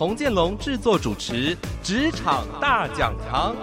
童建龙制作主持《职场大讲堂》。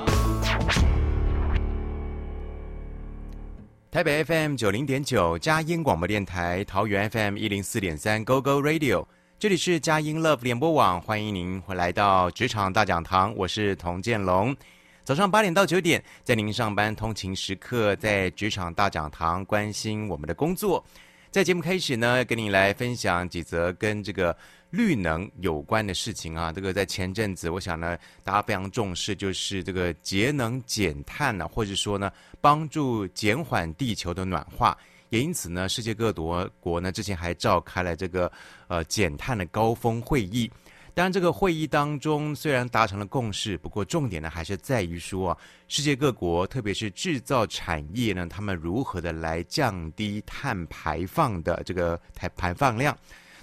台北 FM 九零点九，佳音广播电台；桃园 FM 一零四点三，Go Go Radio。这里是佳音 Love 联播网，欢迎您回来到《职场大讲堂》，我是童建龙。早上八点到九点，在您上班通勤时刻，在《职场大讲堂》关心我们的工作。在节目开始呢，跟你来分享几则跟这个绿能有关的事情啊。这个在前阵子，我想呢，大家非常重视，就是这个节能减碳呢、或者说呢，帮助减缓地球的暖化。也因此呢，世界各国国呢，之前还召开了这个呃减碳的高峰会议。当然，这个会议当中虽然达成了共识，不过重点呢还是在于说啊，世界各国，特别是制造产业呢，他们如何的来降低碳排放的这个排排放量。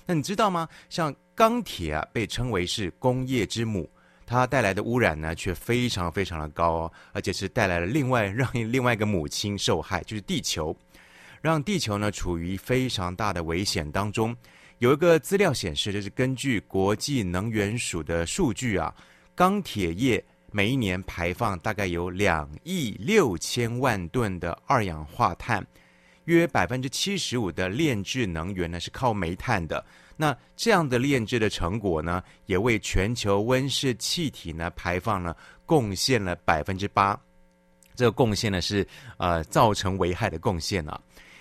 那你知道吗？像钢铁啊，被称为是工业之母，它带来的污染呢却非常非常的高哦，而且是带来了另外让另外一个母亲受害，就是地球，让地球呢处于非常大的危险当中。有一个资料显示，就是根据国际能源署的数据啊，钢铁业每一年排放大概有两亿六千万吨的二氧化碳，约百分之七十五的炼制能源呢是靠煤炭的。那这样的炼制的成果呢，也为全球温室气体呢排放呢贡献了百分之八。这个贡献呢是呃造成危害的贡献啊。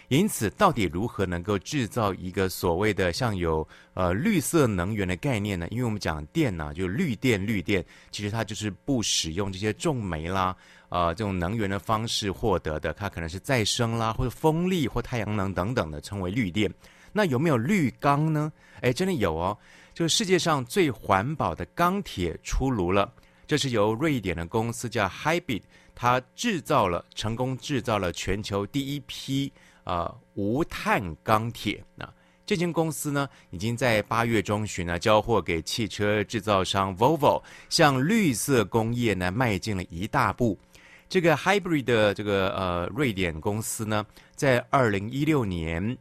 因此，到底如何能够制造一个所谓的像有呃绿色能源的概念呢？因为我们讲电呢、啊，就绿电，绿电其实它就是不使用这些重煤啦，呃，这种能源的方式获得的，它可能是再生啦，或者风力或太阳能等等的，称为绿电。那有没有绿钢呢？哎，真的有哦，就是世界上最环保的钢铁出炉了，这是由瑞典的公司叫 Hybrid，它制造了成功制造了全球第一批。呃，无碳钢铁啊，这间公司呢，已经在八月中旬呢交货给汽车制造商 Volvo，向绿色工业呢迈进了一大步。这个 Hybrid 的这个呃瑞典公司呢，在二零一六年，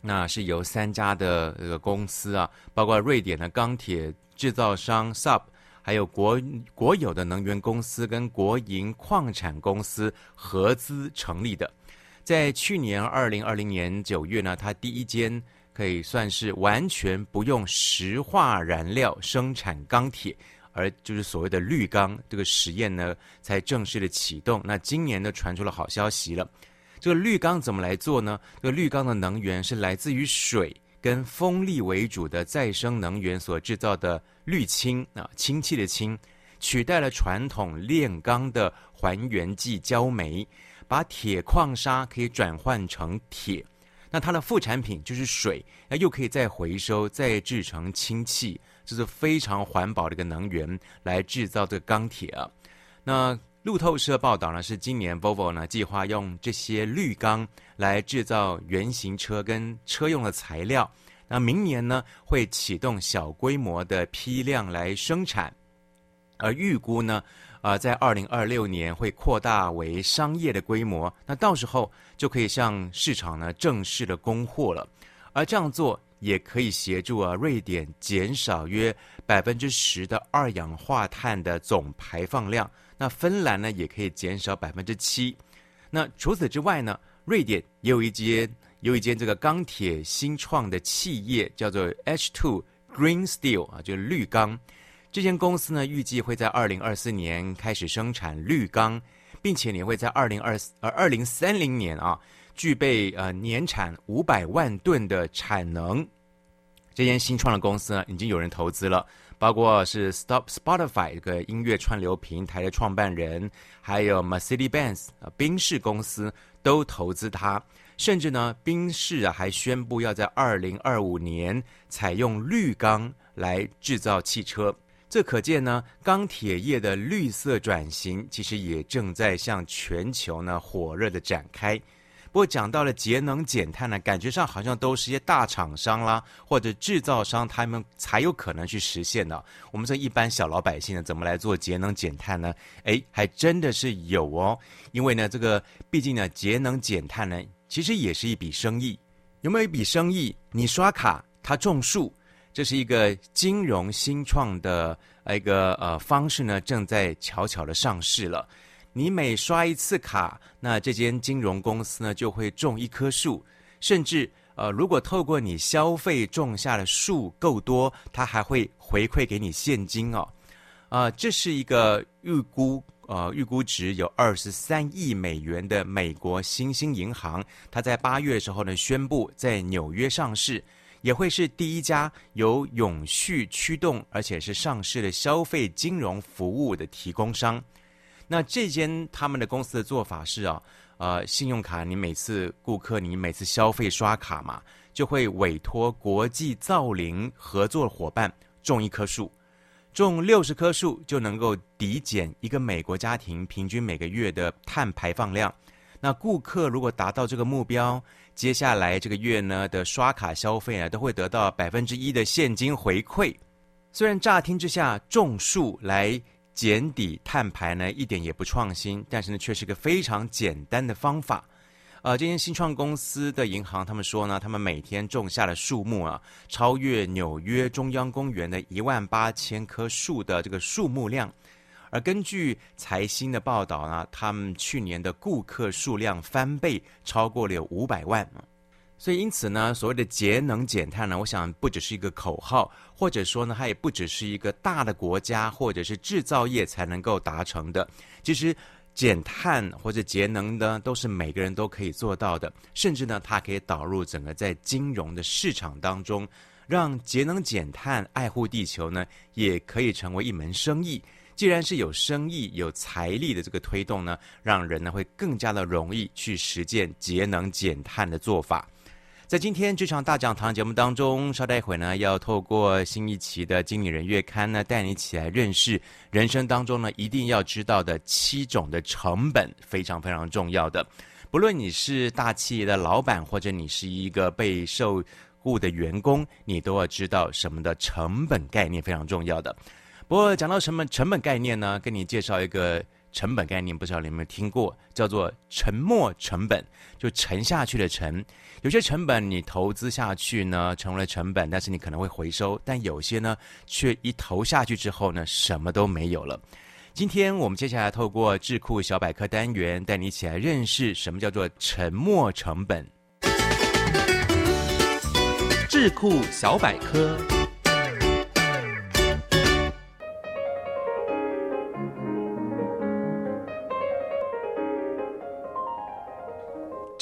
那是由三家的这个公司啊，包括瑞典的钢铁制造商 Sub，还有国国有的能源公司跟国营矿产公司合资成立的。在去年二零二零年九月呢，它第一间可以算是完全不用石化燃料生产钢铁，而就是所谓的绿钢这个实验呢，才正式的启动。那今年呢，传出了好消息了。这个绿钢怎么来做呢？这个绿钢的能源是来自于水跟风力为主的再生能源所制造的绿氢啊，氢气的氢，取代了传统炼钢的还原剂焦煤。把铁矿砂可以转换成铁，那它的副产品就是水，那又可以再回收，再制成氢气，这是非常环保的一个能源来制造这个钢铁啊。那路透社报道呢，是今年 Volvo 呢计划用这些绿钢来制造原型车跟车用的材料，那明年呢会启动小规模的批量来生产，而预估呢。啊、在二零二六年会扩大为商业的规模，那到时候就可以向市场呢正式的供货了。而这样做也可以协助啊瑞典减少约百分之十的二氧化碳的总排放量。那芬兰呢也可以减少百分之七。那除此之外呢，瑞典也有一间有一间这个钢铁新创的企业叫做 H2 Green Steel 啊，就是绿钢。这间公司呢，预计会在二零二四年开始生产绿钢，并且也会在二零二呃二零三零年啊，具备呃年产五百万吨的产能。这间新创的公司呢，已经有人投资了，包括是 Stop Spotify 这个音乐串流平台的创办人，还有 Mercedes-Benz 啊宾士公司都投资它，甚至呢，宾士啊还宣布要在二零二五年采用绿钢来制造汽车。这可见呢，钢铁业的绿色转型其实也正在向全球呢火热的展开。不过讲到了节能减碳呢，感觉上好像都是一些大厂商啦，或者制造商他们才有可能去实现的。我们这一般小老百姓呢，怎么来做节能减碳呢？诶，还真的是有哦。因为呢，这个毕竟呢，节能减碳呢，其实也是一笔生意。有没有一笔生意？你刷卡，他种树，这是一个金融新创的一个呃方式呢，正在悄悄的上市了。你每刷一次卡，那这间金融公司呢就会种一棵树，甚至呃，如果透过你消费种下的树够多，它还会回馈给你现金哦。啊、这是一个预估呃预估值有二十三亿美元的美国新兴银行，它在八月的时候呢宣布在纽约上市，也会是第一家由永续驱动而且是上市的消费金融服务的提供商。那这间他们的公司的做法是啊，呃，信用卡你每次顾客你每次消费刷卡嘛，就会委托国际造林合作伙伴种一棵树，种六十棵树就能够抵减一个美国家庭平均每个月的碳排放量。那顾客如果达到这个目标，接下来这个月呢的刷卡消费呢，都会得到百分之一的现金回馈。虽然乍听之下种树来。减底碳排呢，一点也不创新，但是呢，却是个非常简单的方法。呃，这间新创公司的银行，他们说呢，他们每天种下的树木啊，超越纽约中央公园的一万八千棵树的这个树木量。而根据财新的报道呢，他们去年的顾客数量翻倍，超过了有五百万。所以，因此呢，所谓的节能减碳呢，我想不只是一个口号，或者说呢，它也不只是一个大的国家或者是制造业才能够达成的。其实，减碳或者节能呢，都是每个人都可以做到的。甚至呢，它可以导入整个在金融的市场当中，让节能减碳、爱护地球呢，也可以成为一门生意。既然是有生意、有财力的这个推动呢，让人呢会更加的容易去实践节能减碳的做法。在今天这场大讲堂节目当中，稍待一会呢，要透过新一期的《经理人月刊》呢，带你一起来认识人生当中呢一定要知道的七种的成本，非常非常重要的。不论你是大企业的老板，或者你是一个被受雇的员工，你都要知道什么的成本概念非常重要的。不过讲到什么成本概念呢，跟你介绍一个。成本概念不知道你有没有听过，叫做沉没成本，就沉下去的沉。有些成本你投资下去呢，成为了成本，但是你可能会回收；但有些呢，却一投下去之后呢，什么都没有了。今天我们接下来透过智库小百科单元，带你一起来认识什么叫做沉没成本。智库小百科。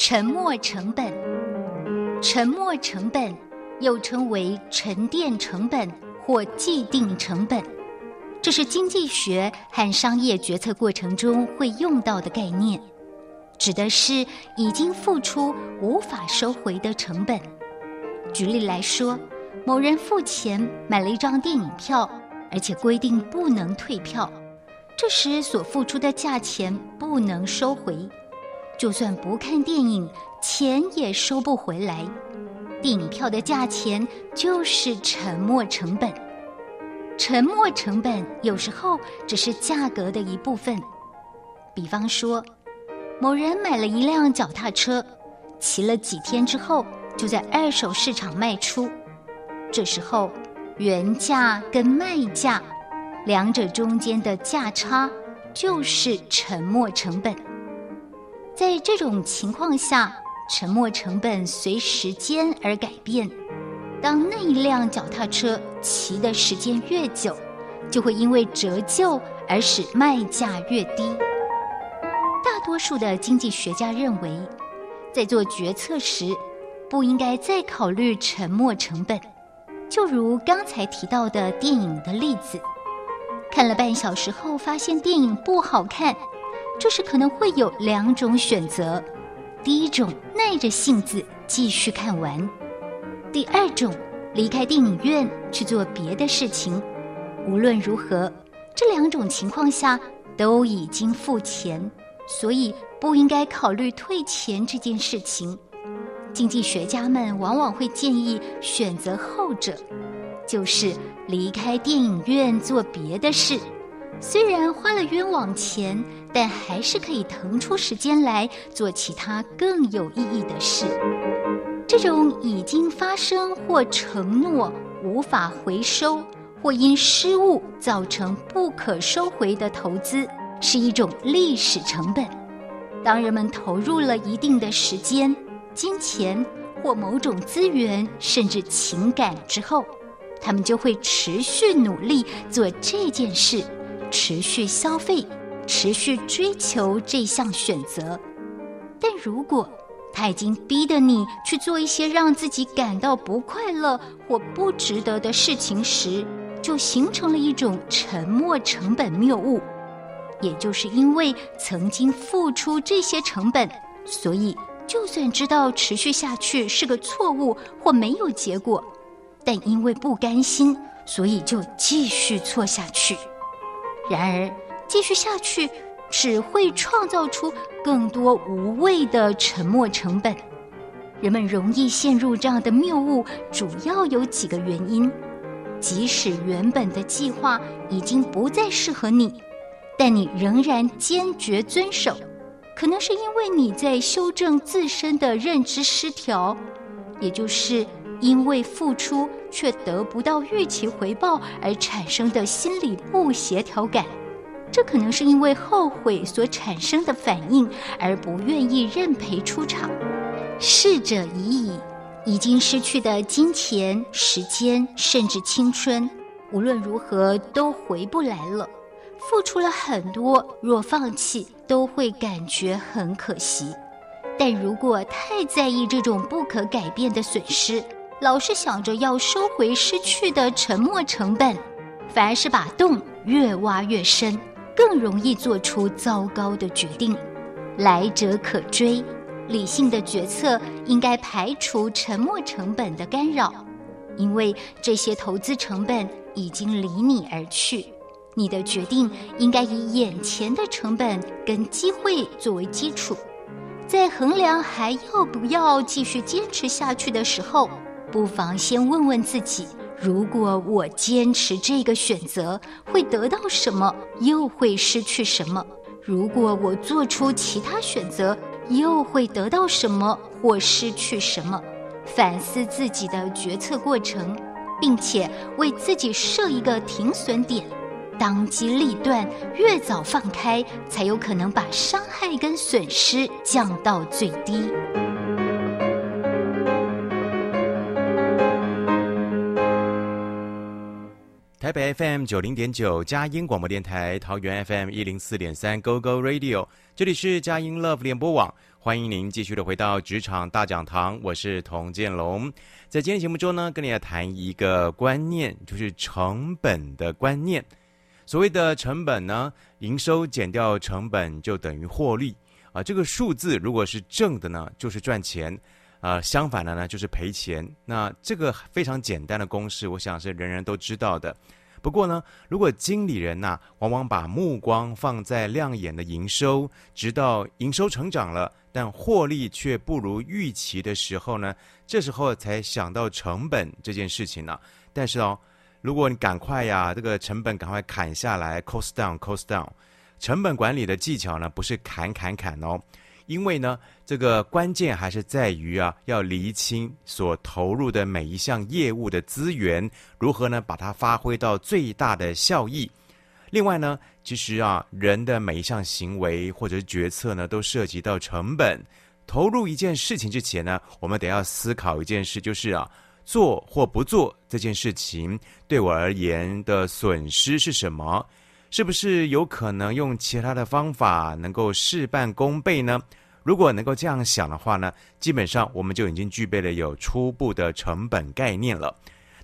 沉没成本，沉没成本又称为沉淀成本或既定成本，这是经济学和商业决策过程中会用到的概念，指的是已经付出无法收回的成本。举例来说，某人付钱买了一张电影票，而且规定不能退票，这时所付出的价钱不能收回。就算不看电影，钱也收不回来。电影票的价钱就是沉没成本。沉没成本有时候只是价格的一部分。比方说，某人买了一辆脚踏车，骑了几天之后，就在二手市场卖出。这时候，原价跟卖价两者中间的价差就是沉没成本。在这种情况下，沉没成本随时间而改变。当那一辆脚踏车骑的时间越久，就会因为折旧而使卖价越低。大多数的经济学家认为，在做决策时，不应该再考虑沉没成本。就如刚才提到的电影的例子，看了半小时后发现电影不好看。这时可能会有两种选择：第一种，耐着性子继续看完；第二种，离开电影院去做别的事情。无论如何，这两种情况下都已经付钱，所以不应该考虑退钱这件事情。经济学家们往往会建议选择后者，就是离开电影院做别的事。虽然花了冤枉钱，但还是可以腾出时间来做其他更有意义的事。这种已经发生或承诺无法回收，或因失误造成不可收回的投资，是一种历史成本。当人们投入了一定的时间、金钱或某种资源，甚至情感之后，他们就会持续努力做这件事。持续消费，持续追求这项选择，但如果他已经逼得你去做一些让自己感到不快乐或不值得的事情时，就形成了一种沉没成本谬误。也就是因为曾经付出这些成本，所以就算知道持续下去是个错误或没有结果，但因为不甘心，所以就继续错下去。然而，继续下去只会创造出更多无谓的沉没成本。人们容易陷入这样的谬误，主要有几个原因。即使原本的计划已经不再适合你，但你仍然坚决遵守，可能是因为你在修正自身的认知失调，也就是因为付出。却得不到预期回报而产生的心理不协调感，这可能是因为后悔所产生的反应而不愿意认赔出场。逝者已矣，已经失去的金钱、时间，甚至青春，无论如何都回不来了。付出了很多，若放弃，都会感觉很可惜。但如果太在意这种不可改变的损失，老是想着要收回失去的沉没成本，反而是把洞越挖越深，更容易做出糟糕的决定。来者可追，理性的决策应该排除沉没成本的干扰，因为这些投资成本已经离你而去。你的决定应该以眼前的成本跟机会作为基础，在衡量还要不要继续坚持下去的时候。不妨先问问自己：如果我坚持这个选择，会得到什么，又会失去什么？如果我做出其他选择，又会得到什么或失去什么？反思自己的决策过程，并且为自己设一个停损点，当机立断，越早放开，才有可能把伤害跟损失降到最低。台北 FM 九零点九，佳音广播电台，桃园 FM 一零四点三，Go Go Radio，这里是佳音 Love 联播网，欢迎您继续的回到职场大讲堂，我是童建龙。在今天节目中呢，跟你来谈一个观念，就是成本的观念。所谓的成本呢，营收减掉成本就等于获利啊。这个数字如果是正的呢，就是赚钱。呃，相反的呢，就是赔钱。那这个非常简单的公式，我想是人人都知道的。不过呢，如果经理人呐，往往把目光放在亮眼的营收，直到营收成长了，但获利却不如预期的时候呢，这时候才想到成本这件事情呢。但是哦，如果你赶快呀，这个成本赶快砍下来，cost down，cost down，成本管理的技巧呢，不是砍砍砍哦。因为呢，这个关键还是在于啊，要厘清所投入的每一项业务的资源，如何呢，把它发挥到最大的效益。另外呢，其实啊，人的每一项行为或者决策呢，都涉及到成本。投入一件事情之前呢，我们得要思考一件事，就是啊，做或不做这件事情，对我而言的损失是什么？是不是有可能用其他的方法能够事半功倍呢？如果能够这样想的话呢，基本上我们就已经具备了有初步的成本概念了。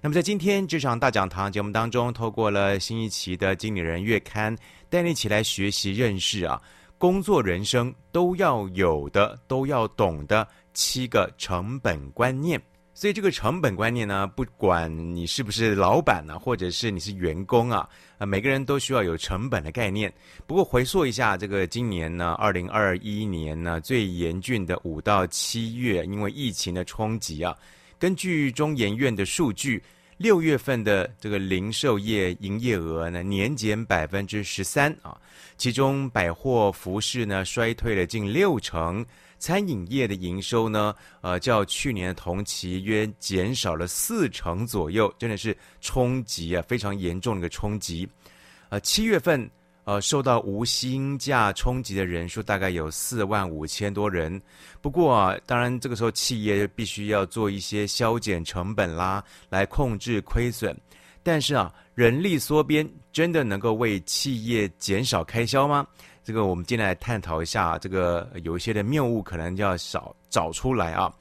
那么在今天职场大讲堂节目当中，透过了新一期的经理人月刊，带你一起来学习认识啊，工作人生都要有的、都要懂的七个成本观念。所以这个成本观念呢，不管你是不是老板呢、或者是你是员工啊，啊，每个人都需要有成本的概念。不过回溯一下，这个今年呢，二零二一年呢，最严峻的五到七月，因为疫情的冲击啊，根据中研院的数据，六月份的这个零售业营业额呢，年减百分之十三啊，其中百货服饰呢，衰退了近六成。餐饮业的营收呢，呃，较去年同期约减少了四成左右，真的是冲击啊，非常严重的一个冲击。呃，七月份，呃，受到无薪假冲击的人数大概有四万五千多人。不过啊，当然这个时候企业必须要做一些削减成本啦，来控制亏损。但是啊，人力缩编真的能够为企业减少开销吗？这个我们今天来探讨一下，这个有一些的谬误可能要少找出来啊。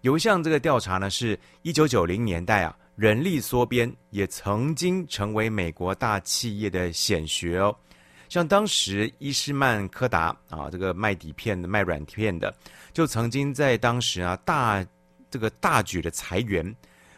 有一项这个调查呢，是一九九零年代啊，人力缩编也曾经成为美国大企业的显学哦。像当时伊斯曼柯达啊，这个卖底片的、卖软片的，就曾经在当时啊大这个大举的裁员。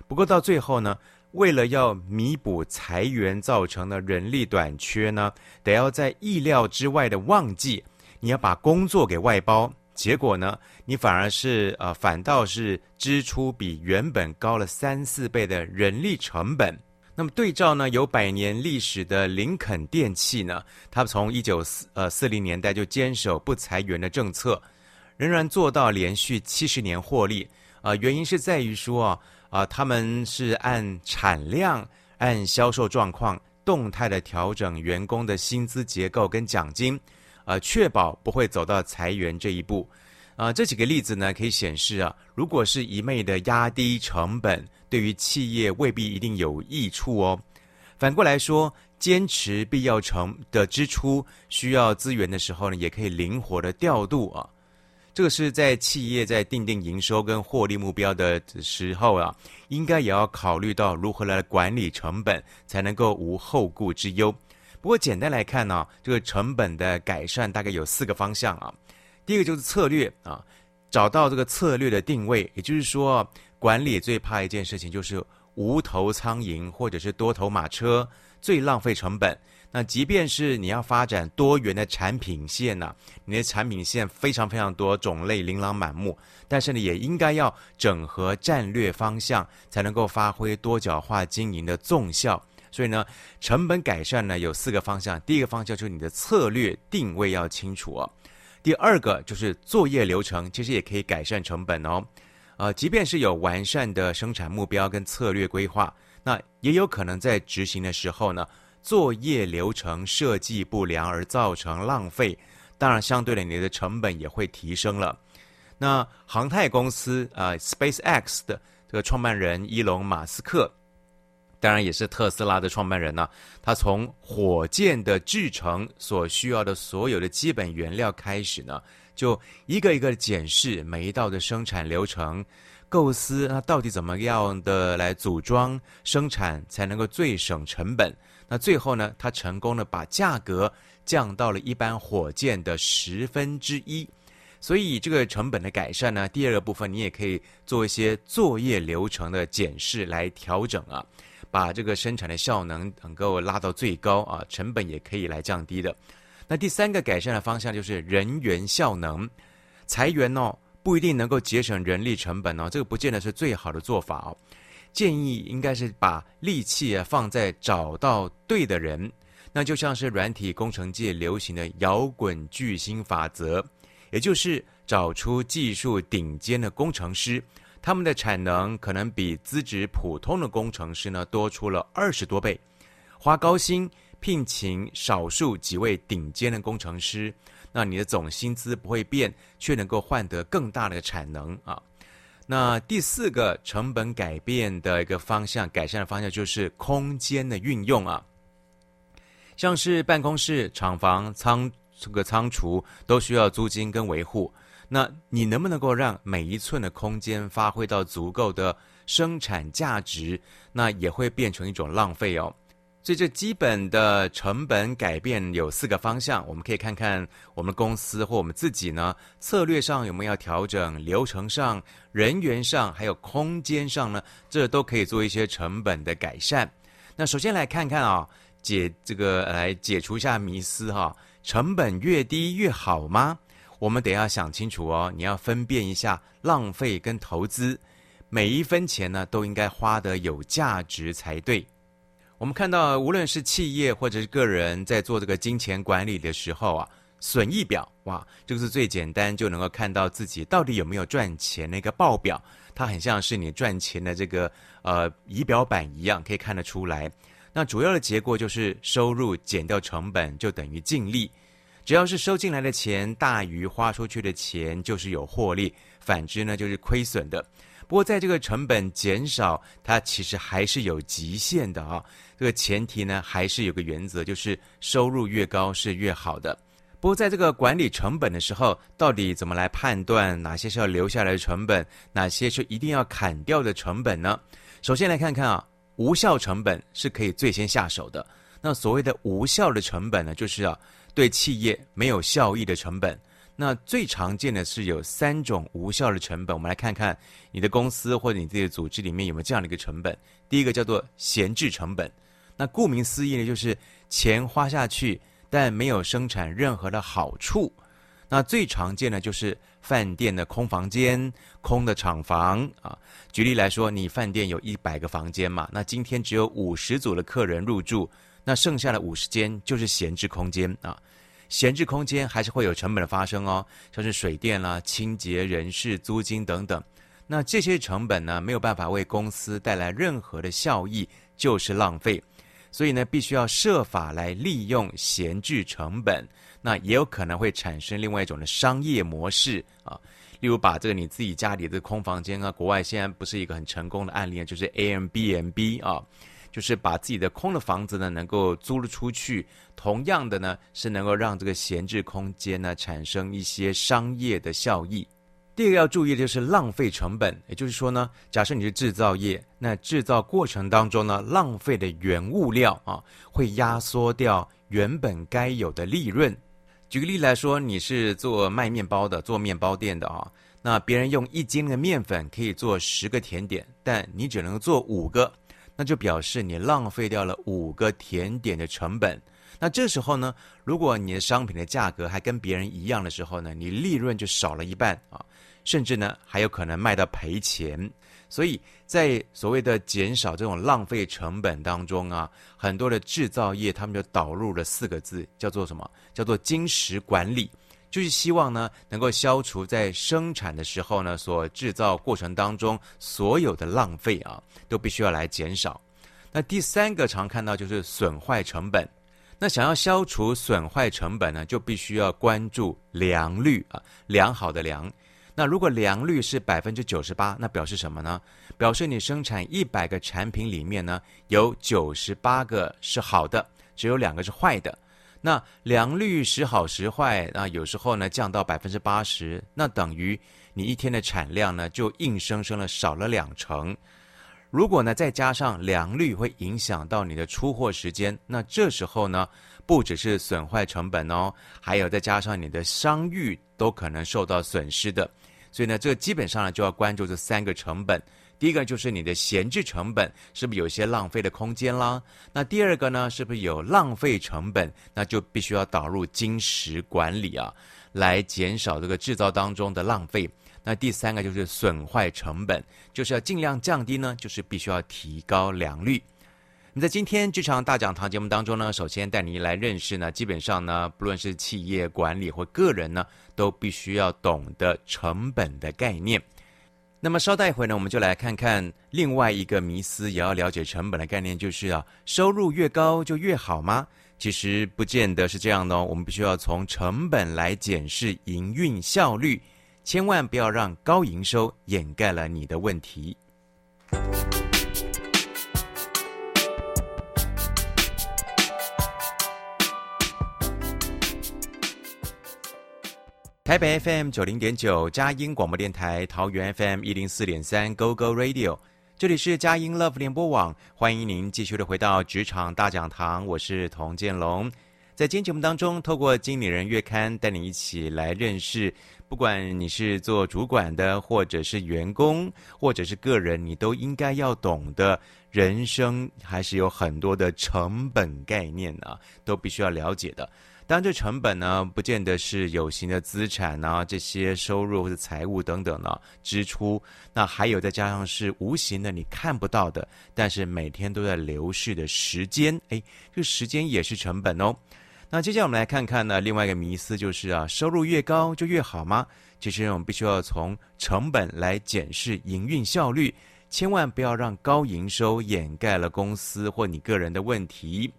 不过到最后呢，为了要弥补裁员造成的人力短缺呢，得要在意料之外的旺季，你要把工作给外包，结果呢，你反而是呃，反倒是支出比原本高了三四倍的人力成本。那么对照呢，有百年历史的林肯电器呢，它从一九四呃四零年代就坚守不裁员的政策，仍然做到连续七十年获利。啊、原因是在于说啊。啊，他们是按产量、按销售状况动态的调整员工的薪资结构跟奖金，啊，确保不会走到裁员这一步。啊，这几个例子呢，可以显示啊，如果是一昧的压低成本，对于企业未必一定有益处哦。反过来说，坚持必要成的支出需要资源的时候呢，也可以灵活的调度啊。这个是在企业在定定营收跟获利目标的时候啊，应该也要考虑到如何来管理成本，才能够无后顾之忧。不过简单来看呢，这个成本的改善大概有四个方向啊。第一个就是策略啊，找到这个策略的定位，也就是说，管理最怕一件事情就是无头苍蝇或者是多头马车，最浪费成本。那即便是你要发展多元的产品线呐、啊，你的产品线非常非常多，种类琳琅满目，但是呢，也应该要整合战略方向，才能够发挥多角化经营的综效。所以呢，成本改善呢有四个方向，第一个方向就是你的策略定位要清楚哦。第二个就是作业流程，其实也可以改善成本哦。呃，即便是有完善的生产目标跟策略规划，那也有可能在执行的时候呢。作业流程设计不良而造成浪费，当然相对的你的成本也会提升了。那航太公司啊，呃，SpaceX 的这个创办人伊隆马斯克，当然也是特斯拉的创办人呢，他从火箭的制成所需要的所有的基本原料开始呢，就一个一个检视每一道的生产流程，构思它到底怎么样的来组装生产才能够最省成本。那最后呢，他成功的把价格降到了一般火箭的十分之一，所以这个成本的改善呢，第二个部分你也可以做一些作业流程的检视来调整啊，把这个生产的效能能够拉到最高啊，成本也可以来降低的。那第三个改善的方向就是人员效能，裁员哦不一定能够节省人力成本哦，这个不见得是最好的做法哦。建议应该是把力气啊放在找到对的人，那就像是软体工程界流行的摇滚巨星法则，也就是找出技术顶尖的工程师，他们的产能可能比资质普通的工程师呢多出了二十多倍，花高薪聘请少数几位顶尖的工程师，那你的总薪资不会变，却能够换得更大的产能啊。那第四个成本改变的一个方向，改善的方向就是空间的运用啊，像是办公室、厂房、仓这个仓储都需要租金跟维护，那你能不能够让每一寸的空间发挥到足够的生产价值？那也会变成一种浪费哦。所以，这基本的成本改变有四个方向，我们可以看看我们公司或我们自己呢，策略上有没有调整，流程上、人员上，还有空间上呢，这都可以做一些成本的改善。那首先来看看啊，解这个来解除一下迷思哈，成本越低越好吗？我们得要想清楚哦，你要分辨一下浪费跟投资，每一分钱呢都应该花得有价值才对。我们看到，无论是企业或者是个人，在做这个金钱管理的时候啊，损益表哇，这个是最简单就能够看到自己到底有没有赚钱那个报表，它很像是你赚钱的这个呃仪表板一样，可以看得出来。那主要的结果就是收入减掉成本就等于净利，只要是收进来的钱大于花出去的钱，就是有获利；反之呢，就是亏损的。不过，在这个成本减少，它其实还是有极限的啊。这个前提呢，还是有个原则，就是收入越高是越好的。不过，在这个管理成本的时候，到底怎么来判断哪些是要留下来的成本，哪些是一定要砍掉的成本呢？首先来看看啊，无效成本是可以最先下手的。那所谓的无效的成本呢，就是啊，对企业没有效益的成本。那最常见的是有三种无效的成本，我们来看看你的公司或者你自己的组织里面有没有这样的一个成本。第一个叫做闲置成本，那顾名思义呢，就是钱花下去，但没有生产任何的好处。那最常见的就是饭店的空房间、空的厂房啊。举例来说，你饭店有一百个房间嘛，那今天只有五十组的客人入住，那剩下的五十间就是闲置空间啊。闲置空间还是会有成本的发生哦，像是水电啦、清洁、人事、租金等等。那这些成本呢，没有办法为公司带来任何的效益，就是浪费。所以呢，必须要设法来利用闲置成本。那也有可能会产生另外一种的商业模式啊，例如把这个你自己家里的空房间啊，国外现在不是一个很成功的案例，就是 Airbnb 啊。就是把自己的空的房子呢，能够租了出去。同样的呢，是能够让这个闲置空间呢，产生一些商业的效益。第二个要注意的就是浪费成本，也就是说呢，假设你是制造业，那制造过程当中呢，浪费的原物料啊，会压缩掉原本该有的利润。举个例来说，你是做卖面包的，做面包店的啊，那别人用一斤的面粉可以做十个甜点，但你只能做五个。那就表示你浪费掉了五个甜点的成本。那这时候呢，如果你的商品的价格还跟别人一样的时候呢，你利润就少了一半啊，甚至呢还有可能卖到赔钱。所以在所谓的减少这种浪费成本当中啊，很多的制造业他们就导入了四个字，叫做什么？叫做精实管理。就是希望呢，能够消除在生产的时候呢，所制造过程当中所有的浪费啊，都必须要来减少。那第三个常看到就是损坏成本。那想要消除损坏成本呢，就必须要关注良率啊，良好的良。那如果良率是百分之九十八，那表示什么呢？表示你生产一百个产品里面呢，有九十八个是好的，只有两个是坏的。那良率时好时坏，那有时候呢降到百分之八十，那等于你一天的产量呢就硬生生的少了两成。如果呢再加上良率会影响到你的出货时间，那这时候呢不只是损坏成本哦，还有再加上你的商誉都可能受到损失的。所以呢，这个基本上呢就要关注这三个成本。第一个就是你的闲置成本是不是有些浪费的空间啦？那第二个呢，是不是有浪费成本？那就必须要导入金石管理啊，来减少这个制造当中的浪费。那第三个就是损坏成本，就是要尽量降低呢，就是必须要提高良率。那在今天这场大讲堂节目当中呢，首先带你来认识呢，基本上呢，不论是企业管理或个人呢，都必须要懂得成本的概念。那么稍待一会呢，我们就来看看另外一个迷思，也要了解成本的概念，就是啊，收入越高就越好吗？其实不见得是这样的哦。我们必须要从成本来检视营运效率，千万不要让高营收掩盖了你的问题。台北 FM 九零点九，佳音广播电台，桃园 FM 一零四点三，Go Go Radio，这里是佳音 Love 联播网，欢迎您继续的回到职场大讲堂，我是童建龙。在今天节目当中，透过经理人月刊带你一起来认识，不管你是做主管的，或者是员工，或者是个人，你都应该要懂的人生，还是有很多的成本概念啊，都必须要了解的。当然，这成本呢，不见得是有形的资产啊，这些收入或者财务等等呢，支出。那还有再加上是无形的，你看不到的，但是每天都在流逝的时间，哎，这个时间也是成本哦。那接下来我们来看看呢，另外一个迷思就是啊，收入越高就越好吗？其实我们必须要从成本来检视营运效率，千万不要让高营收掩盖了公司或你个人的问题。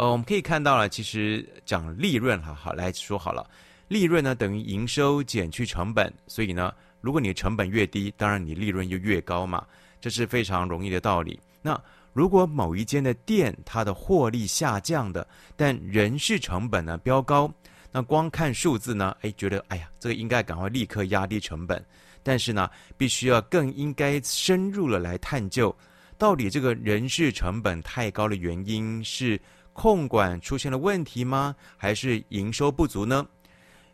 呃，我们可以看到了，其实讲利润，哈，好来说好了，利润呢等于营收减去成本，所以呢，如果你的成本越低，当然你利润就越高嘛，这是非常容易的道理。那如果某一间的店它的获利下降的，但人事成本呢飙高，那光看数字呢，哎，觉得哎呀，这个应该赶快立刻压低成本，但是呢，必须要更应该深入的来探究，到底这个人事成本太高的原因是。控管出现了问题吗？还是营收不足呢？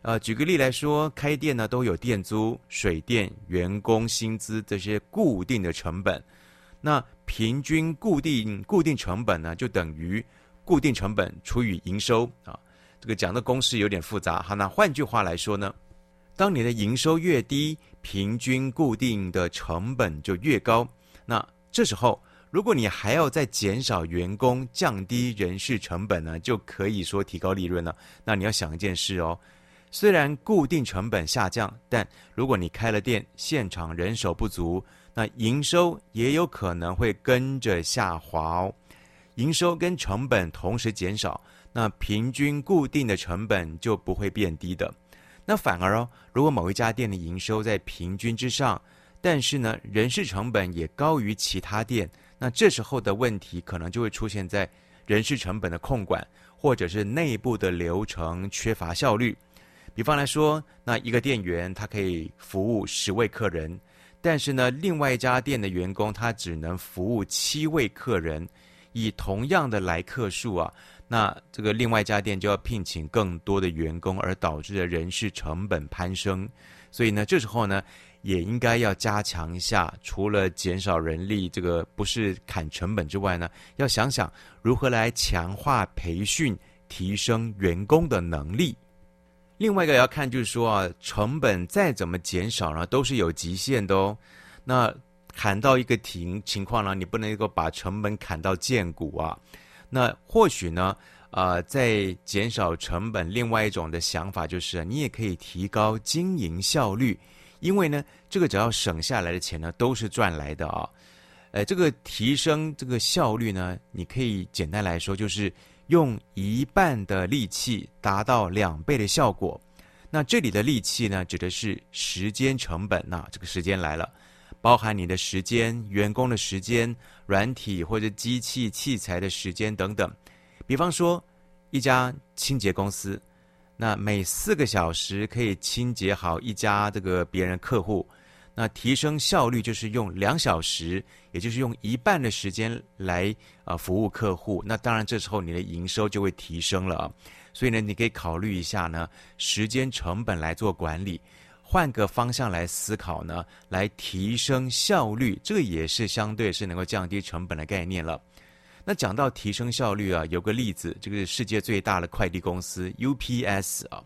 呃，举个例来说，开店呢都有店租、水电、员工薪资这些固定的成本。那平均固定固定成本呢，就等于固定成本除以营收啊。这个讲的公式有点复杂。哈，那换句话来说呢，当你的营收越低，平均固定的成本就越高。那这时候。如果你还要再减少员工、降低人事成本呢，就可以说提高利润了。那你要想一件事哦，虽然固定成本下降，但如果你开了店，现场人手不足，那营收也有可能会跟着下滑哦。营收跟成本同时减少，那平均固定的成本就不会变低的。那反而哦，如果某一家店的营收在平均之上，但是呢，人事成本也高于其他店。那这时候的问题可能就会出现在人事成本的控管，或者是内部的流程缺乏效率。比方来说，那一个店员他可以服务十位客人，但是呢，另外一家店的员工他只能服务七位客人，以同样的来客数啊，那这个另外一家店就要聘请更多的员工，而导致的人事成本攀升。所以呢，这时候呢。也应该要加强一下，除了减少人力，这个不是砍成本之外呢，要想想如何来强化培训，提升员工的能力。另外一个要看就是说啊，成本再怎么减少呢，都是有极限的哦。那砍到一个停情况呢，你不能够把成本砍到见骨啊。那或许呢，啊、呃，在减少成本，另外一种的想法就是，你也可以提高经营效率。因为呢，这个只要省下来的钱呢，都是赚来的啊。呃，这个提升这个效率呢，你可以简单来说，就是用一半的力气达到两倍的效果。那这里的力气呢，指的是时间成本。那这个时间来了，包含你的时间、员工的时间、软体或者机器器材的时间等等。比方说，一家清洁公司。那每四个小时可以清洁好一家这个别人客户，那提升效率就是用两小时，也就是用一半的时间来啊服务客户。那当然这时候你的营收就会提升了。所以呢，你可以考虑一下呢，时间成本来做管理，换个方向来思考呢，来提升效率，这个也是相对是能够降低成本的概念了。那讲到提升效率啊，有个例子，这个世界最大的快递公司 UPS 啊，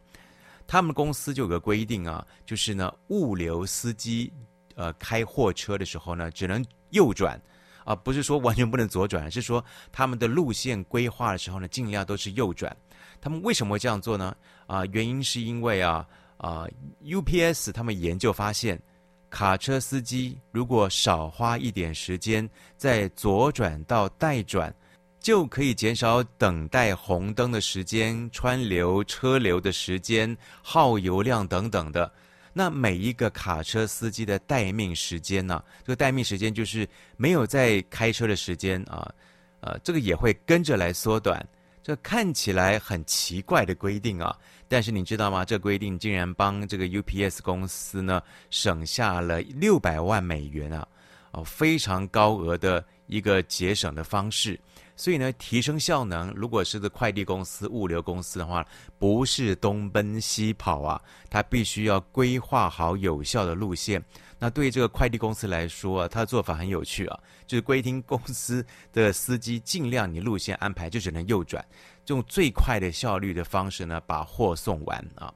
他们公司就有个规定啊，就是呢，物流司机呃开货车的时候呢，只能右转啊，不是说完全不能左转，是说他们的路线规划的时候呢，尽量都是右转。他们为什么会这样做呢？啊，原因是因为啊啊 UPS 他们研究发现。卡车司机如果少花一点时间在左转到待转，就可以减少等待红灯的时间、川流车流的时间、耗油量等等的。那每一个卡车司机的待命时间呢？这个待命时间就是没有在开车的时间啊，呃，这个也会跟着来缩短。这看起来很奇怪的规定啊，但是你知道吗？这规定竟然帮这个 UPS 公司呢省下了六百万美元啊！哦非常高额的一个节省的方式。所以呢，提升效能，如果是个快递公司、物流公司的话，不是东奔西跑啊，它必须要规划好有效的路线。那对于这个快递公司来说啊，它的做法很有趣啊，就是规定公司的司机尽量你路线安排就只能右转，用最快的效率的方式呢，把货送完啊。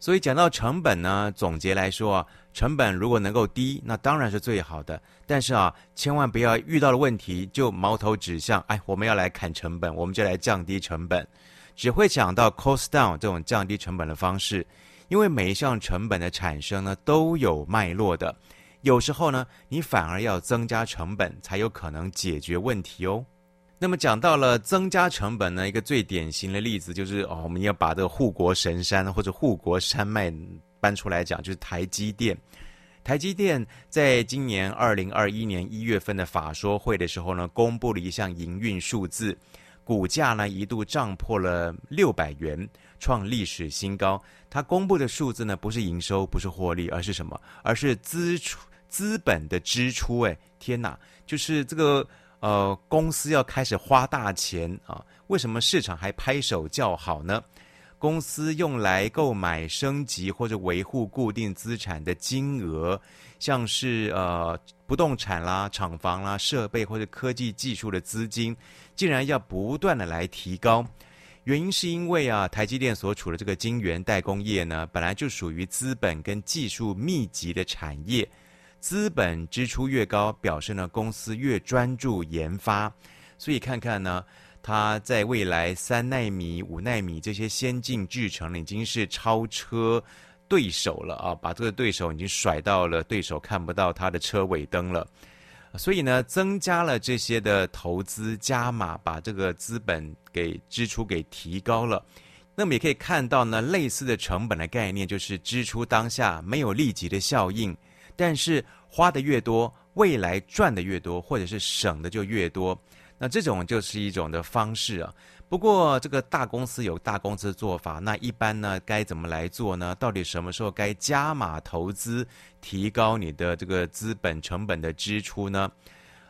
所以讲到成本呢，总结来说啊，成本如果能够低，那当然是最好的。但是啊，千万不要遇到了问题就矛头指向，哎，我们要来砍成本，我们就来降低成本，只会想到 cost down 这种降低成本的方式。因为每一项成本的产生呢，都有脉络的。有时候呢，你反而要增加成本，才有可能解决问题哦。那么讲到了增加成本呢，一个最典型的例子就是哦，我们要把这个护国神山或者护国山脉搬出来讲，就是台积电。台积电在今年二零二一年一月份的法说会的时候呢，公布了一项营运数字，股价呢一度涨破了六百元，创历史新高。它公布的数字呢，不是营收，不是获利，而是什么？而是支出资本的支出。哎，天哪，就是这个。呃，公司要开始花大钱啊？为什么市场还拍手叫好呢？公司用来购买、升级或者维护固定资产的金额，像是呃不动产啦、厂房啦、设备或者科技技术的资金，竟然要不断的来提高。原因是因为啊，台积电所处的这个晶圆代工业呢，本来就属于资本跟技术密集的产业。资本支出越高，表示呢公司越专注研发，所以看看呢，它在未来三纳米、五纳米这些先进制程已经是超车对手了啊，把这个对手已经甩到了对手看不到它的车尾灯了，所以呢，增加了这些的投资加码，把这个资本给支出给提高了。那么也可以看到呢，类似的成本的概念就是支出当下没有立即的效应。但是花的越多，未来赚的越多，或者是省的就越多，那这种就是一种的方式啊。不过这个大公司有大公司的做法，那一般呢该怎么来做呢？到底什么时候该加码投资，提高你的这个资本成本的支出呢？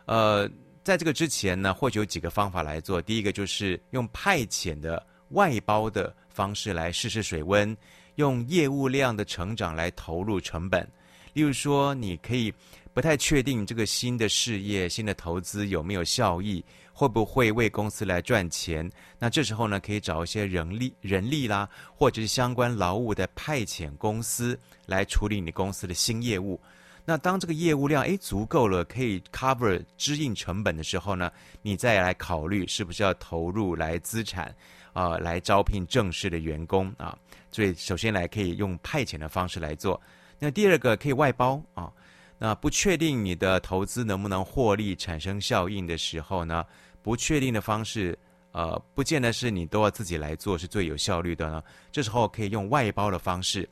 呃，在这个之前呢，或许有几个方法来做。第一个就是用派遣的外包的方式来试试水温，用业务量的成长来投入成本。例如说，你可以不太确定这个新的事业、新的投资有没有效益，会不会为公司来赚钱？那这时候呢，可以找一些人力、人力啦，或者是相关劳务的派遣公司来处理你公司的新业务。那当这个业务量诶足够了，可以 cover 支应成本的时候呢，你再来考虑是不是要投入来资产啊、来招聘正式的员工啊。所以首先来可以用派遣的方式来做。那第二个可以外包啊，那不确定你的投资能不能获利产生效应的时候呢，不确定的方式，呃，不见得是你都要自己来做是最有效率的呢。这时候可以用外包的方式，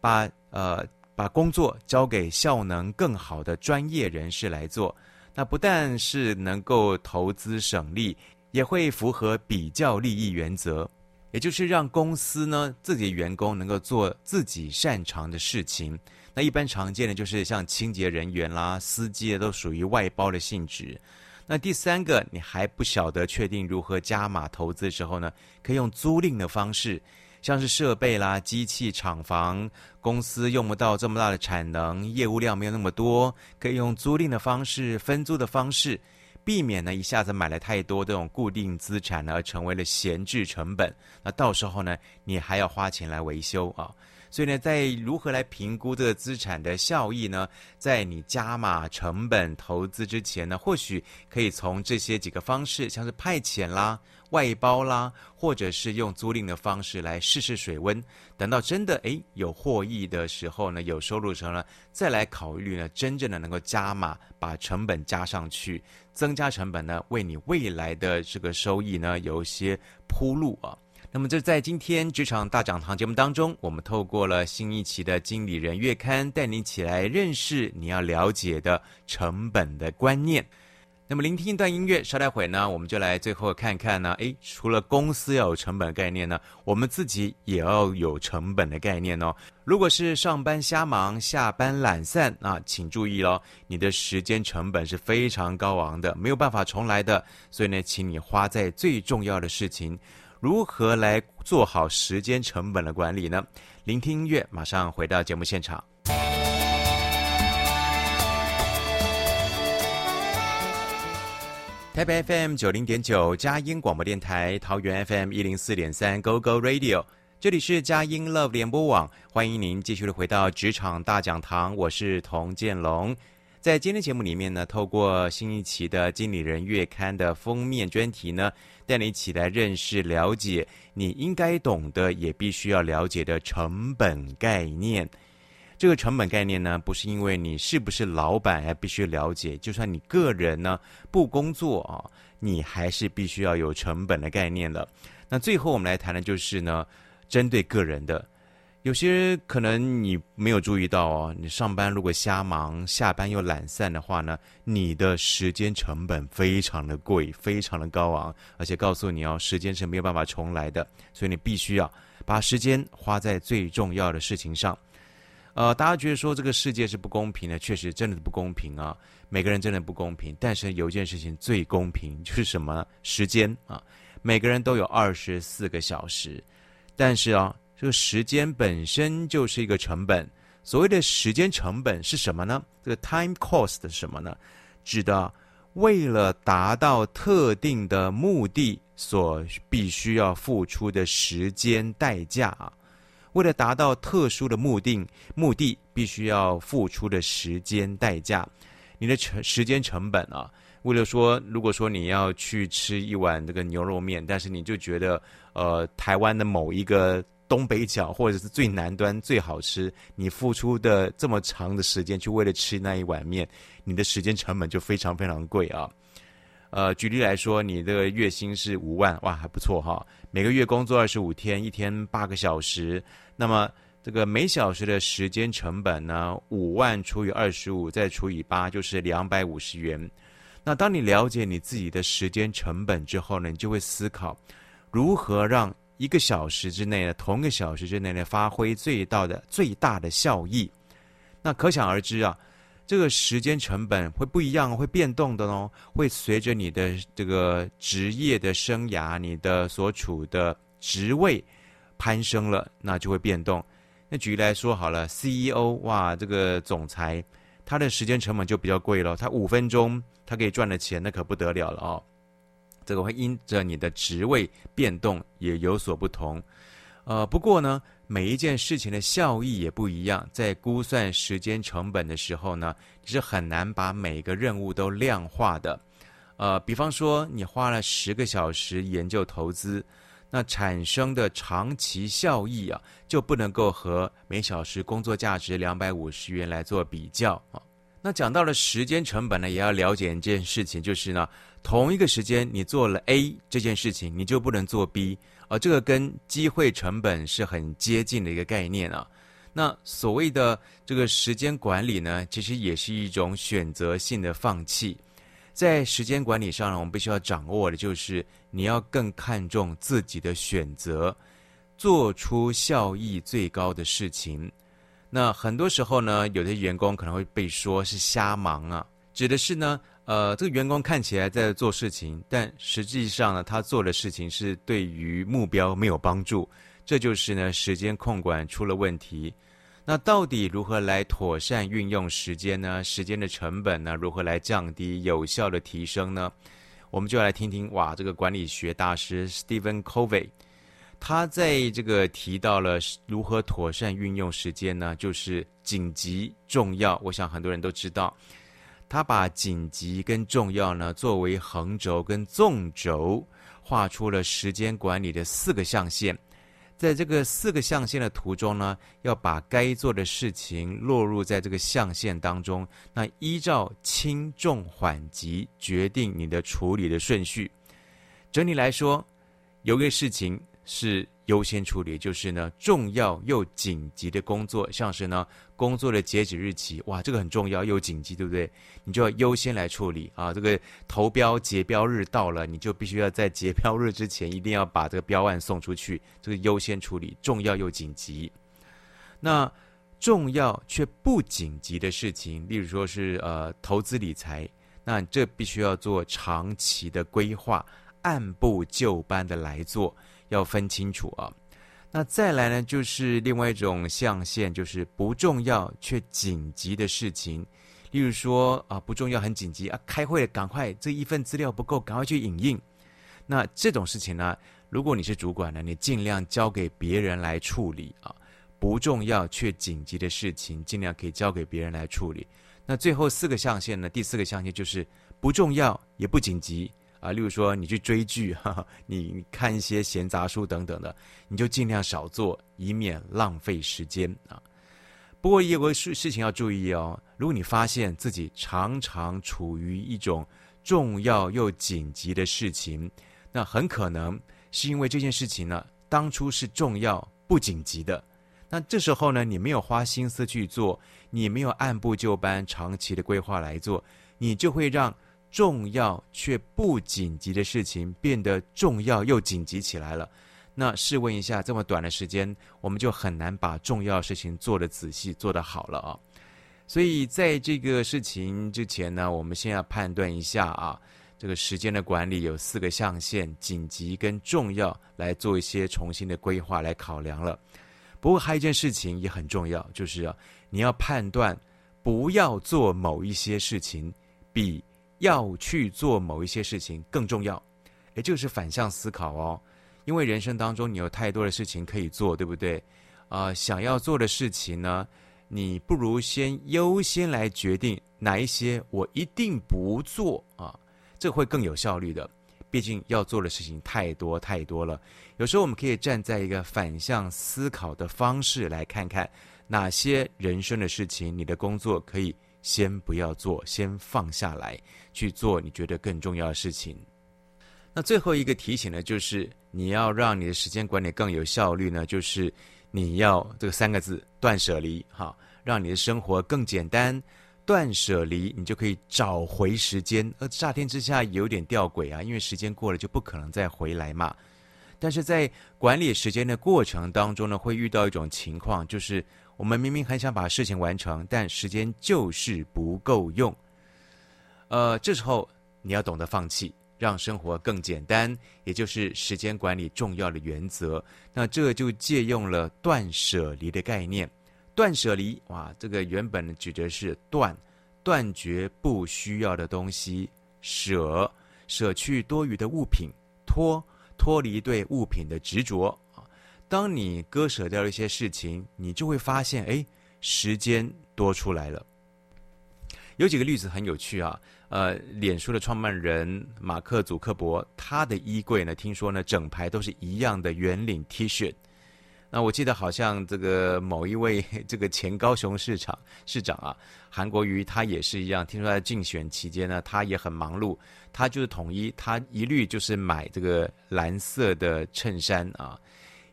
把呃把工作交给效能更好的专业人士来做。那不但是能够投资省力，也会符合比较利益原则。也就是让公司呢，自己的员工能够做自己擅长的事情。那一般常见的就是像清洁人员啦、司机都属于外包的性质。那第三个，你还不晓得确定如何加码投资的时候呢，可以用租赁的方式，像是设备啦、机器、厂房，公司用不到这么大的产能，业务量没有那么多，可以用租赁的方式、分租的方式。避免呢一下子买了太多这种固定资产呢，而成为了闲置成本。那到时候呢，你还要花钱来维修啊。所以呢，在如何来评估这个资产的效益呢？在你加码成本投资之前呢，或许可以从这些几个方式，像是派遣啦。外包啦，或者是用租赁的方式来试试水温，等到真的诶有获益的时候呢，有收入的时候呢，再来考虑呢，真正的能够加码，把成本加上去，增加成本呢，为你未来的这个收益呢有一些铺路啊。那么这在今天职场大讲堂节目当中，我们透过了新一期的经理人月刊，带你起来认识你要了解的成本的观念。那么，聆听一段音乐，稍待会呢，我们就来最后看看呢。诶，除了公司要有成本概念呢，我们自己也要有成本的概念哦。如果是上班瞎忙、下班懒散，那请注意喽，你的时间成本是非常高昂的，没有办法重来的。所以呢，请你花在最重要的事情。如何来做好时间成本的管理呢？聆听音乐，马上回到节目现场。台北 FM 九零点九，佳音广播电台，桃园 FM 一零四点三，Go Go Radio，这里是佳音 Love 联播网，欢迎您继续的回到职场大讲堂，我是童建龙。在今天节目里面呢，透过新一期的《经理人月刊》的封面专题呢，带你一起来认识、了解你应该懂的，也必须要了解的成本概念。这个成本概念呢，不是因为你是不是老板而必须了解，就算你个人呢不工作啊，你还是必须要有成本的概念了。那最后我们来谈的就是呢，针对个人的，有些可能你没有注意到哦，你上班如果瞎忙，下班又懒散的话呢，你的时间成本非常的贵，非常的高昂，而且告诉你哦，时间是没有办法重来的，所以你必须要把时间花在最重要的事情上。呃，大家觉得说这个世界是不公平的，确实真的不公平啊！每个人真的不公平，但是有一件事情最公平，就是什么？时间啊！每个人都有二十四个小时，但是啊，这个时间本身就是一个成本。所谓的时间成本是什么呢？这个 time cost 是什么呢？指的为了达到特定的目的所必须要付出的时间代价啊。为了达到特殊的目的，目的必须要付出的时间代价，你的成时间成本啊。为了说，如果说你要去吃一碗这个牛肉面，但是你就觉得，呃，台湾的某一个东北角或者是最南端最好吃，你付出的这么长的时间去为了吃那一碗面，你的时间成本就非常非常贵啊。呃，举例来说，你的月薪是五万，哇，还不错哈。每个月工作二十五天，一天八个小时，那么这个每小时的时间成本呢，五万除以二十五，再除以八，就是两百五十元。那当你了解你自己的时间成本之后呢，你就会思考如何让一个小时之内呢，同一个小时之内呢，发挥最大的最大的效益。那可想而知啊。这个时间成本会不一样，会变动的哦，会随着你的这个职业的生涯，你的所处的职位攀升了，那就会变动。那举例来说好了，CEO 哇，这个总裁，他的时间成本就比较贵了，他五分钟他可以赚的钱那可不得了了哦。这个会因着你的职位变动也有所不同。呃，不过呢。每一件事情的效益也不一样，在估算时间成本的时候呢，你是很难把每个任务都量化的。呃，比方说你花了十个小时研究投资，那产生的长期效益啊，就不能够和每小时工作价值两百五十元来做比较啊。那讲到了时间成本呢，也要了解一件事情，就是呢，同一个时间你做了 A 这件事情，你就不能做 B。而、这个跟机会成本是很接近的一个概念啊。那所谓的这个时间管理呢，其实也是一种选择性的放弃。在时间管理上呢，我们必须要掌握的就是你要更看重自己的选择，做出效益最高的事情。那很多时候呢，有的员工可能会被说是瞎忙啊，指的是呢。呃，这个员工看起来在做事情，但实际上呢，他做的事情是对于目标没有帮助。这就是呢，时间控管出了问题。那到底如何来妥善运用时间呢？时间的成本呢？如何来降低、有效的提升呢？我们就来听听哇，这个管理学大师 Stephen Covey，他在这个提到了如何妥善运用时间呢？就是紧急、重要。我想很多人都知道。他把紧急跟重要呢，作为横轴跟纵轴，画出了时间管理的四个象限。在这个四个象限的图中呢，要把该做的事情落入在这个象限当中。那依照轻重缓急决定你的处理的顺序。整体来说，有个事情是优先处理，就是呢重要又紧急的工作，像是呢工作的截止日期，哇，这个很重要又紧急，对不对？你就要优先来处理啊。这个投标结标日到了，你就必须要在结标日之前一定要把这个标案送出去，这个优先处理，重要又紧急。那重要却不紧急的事情，例如说是呃投资理财，那这必须要做长期的规划，按部就班的来做。要分清楚啊，那再来呢，就是另外一种象限，就是不重要却紧急的事情，例如说啊，不重要很紧急啊，开会赶快，这一份资料不够，赶快去影印。那这种事情呢，如果你是主管呢，你尽量交给别人来处理啊，不重要却紧急的事情，尽量可以交给别人来处理。那最后四个象限呢，第四个象限就是不重要也不紧急。啊，例如说你去追剧，哈哈，你看一些闲杂书等等的，你就尽量少做，以免浪费时间啊。不过也有个事事情要注意哦，如果你发现自己常常处于一种重要又紧急的事情，那很可能是因为这件事情呢，当初是重要不紧急的。那这时候呢，你没有花心思去做，你没有按部就班、长期的规划来做，你就会让。重要却不紧急的事情变得重要又紧急起来了，那试问一下，这么短的时间，我们就很难把重要事情做得仔细、做得好了啊。所以在这个事情之前呢，我们先要判断一下啊，这个时间的管理有四个象限：紧急跟重要，来做一些重新的规划来考量了。不过还有一件事情也很重要，就是啊，你要判断不要做某一些事情比。要去做某一些事情更重要，也就是反向思考哦。因为人生当中你有太多的事情可以做，对不对？啊、想要做的事情呢，你不如先优先来决定哪一些我一定不做啊，这会更有效率的。毕竟要做的事情太多太多了。有时候我们可以站在一个反向思考的方式来看看哪些人生的事情，你的工作可以。先不要做，先放下来去做你觉得更重要的事情。那最后一个提醒呢，就是你要让你的时间管理更有效率呢，就是你要这个三个字：断舍离。哈，让你的生活更简单，断舍离，你就可以找回时间。而乍听之下有点吊诡啊，因为时间过了就不可能再回来嘛。但是在管理时间的过程当中呢，会遇到一种情况，就是。我们明明很想把事情完成，但时间就是不够用。呃，这时候你要懂得放弃，让生活更简单，也就是时间管理重要的原则。那这就借用了断舍离的概念。断舍离，哇，这个原本指的是断，断绝不需要的东西；舍，舍去多余的物品；脱，脱离对物品的执着。当你割舍掉一些事情，你就会发现，哎，时间多出来了。有几个例子很有趣啊，呃，脸书的创办人马克·祖克伯，他的衣柜呢，听说呢，整排都是一样的圆领 T 恤。那我记得好像这个某一位 这个前高雄市长市长啊，韩国瑜，他也是一样。听说在竞选期间呢，他也很忙碌，他就是统一，他一律就是买这个蓝色的衬衫啊。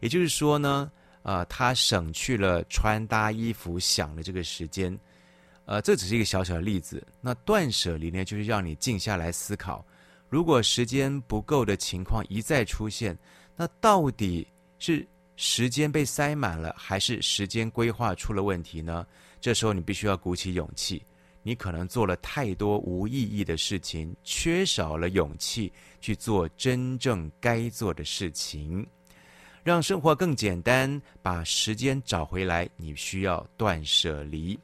也就是说呢，呃，他省去了穿搭衣服想的这个时间，呃，这只是一个小小的例子。那断舍离呢，就是让你静下来思考，如果时间不够的情况一再出现，那到底是时间被塞满了，还是时间规划出了问题呢？这时候你必须要鼓起勇气，你可能做了太多无意义的事情，缺少了勇气去做真正该做的事情。让生活更简单，把时间找回来，你需要断舍离。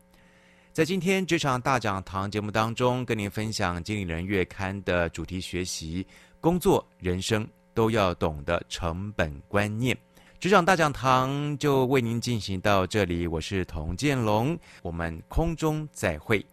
在今天职场大讲堂节目当中，跟您分享《经理人月刊》的主题学习：工作、人生都要懂得成本观念。职场大讲堂就为您进行到这里，我是童建龙，我们空中再会。